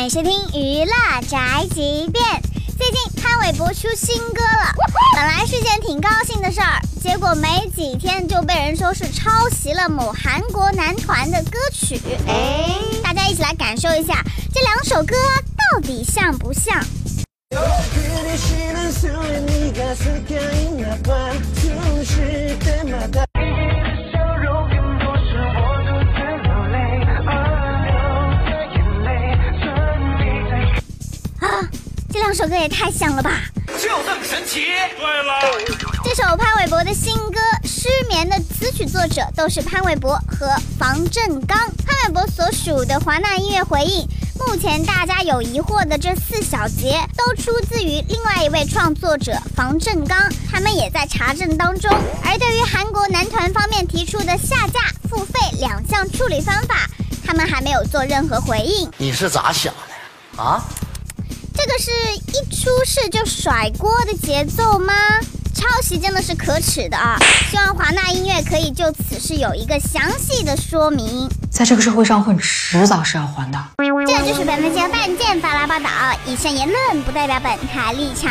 欢迎收听娱乐宅急便。最近潘玮柏出新歌了，本来是件挺高兴的事儿，结果没几天就被人说是抄袭了某韩国男团的歌曲。哎，大家一起来感受一下这两首歌到底像不像？这首歌也太像了吧！就这么神奇。对了，这首潘玮柏的新歌《失眠》的词曲作者都是潘玮柏和房振刚。潘玮柏所属的华纳音乐回应，目前大家有疑惑的这四小节都出自于另外一位创作者房振刚，他们也在查证当中。而对于韩国男团方面提出的下架、付费两项处理方法，他们还没有做任何回应。你是咋想的啊？这个是一出事就甩锅的节奏吗？抄袭真的是可耻的啊！希望华纳音乐可以就此事有一个详细的说明。在这个社会上混，迟早是要还的。这就是本期的半件巴拉巴岛，以上言论不代表本台立场。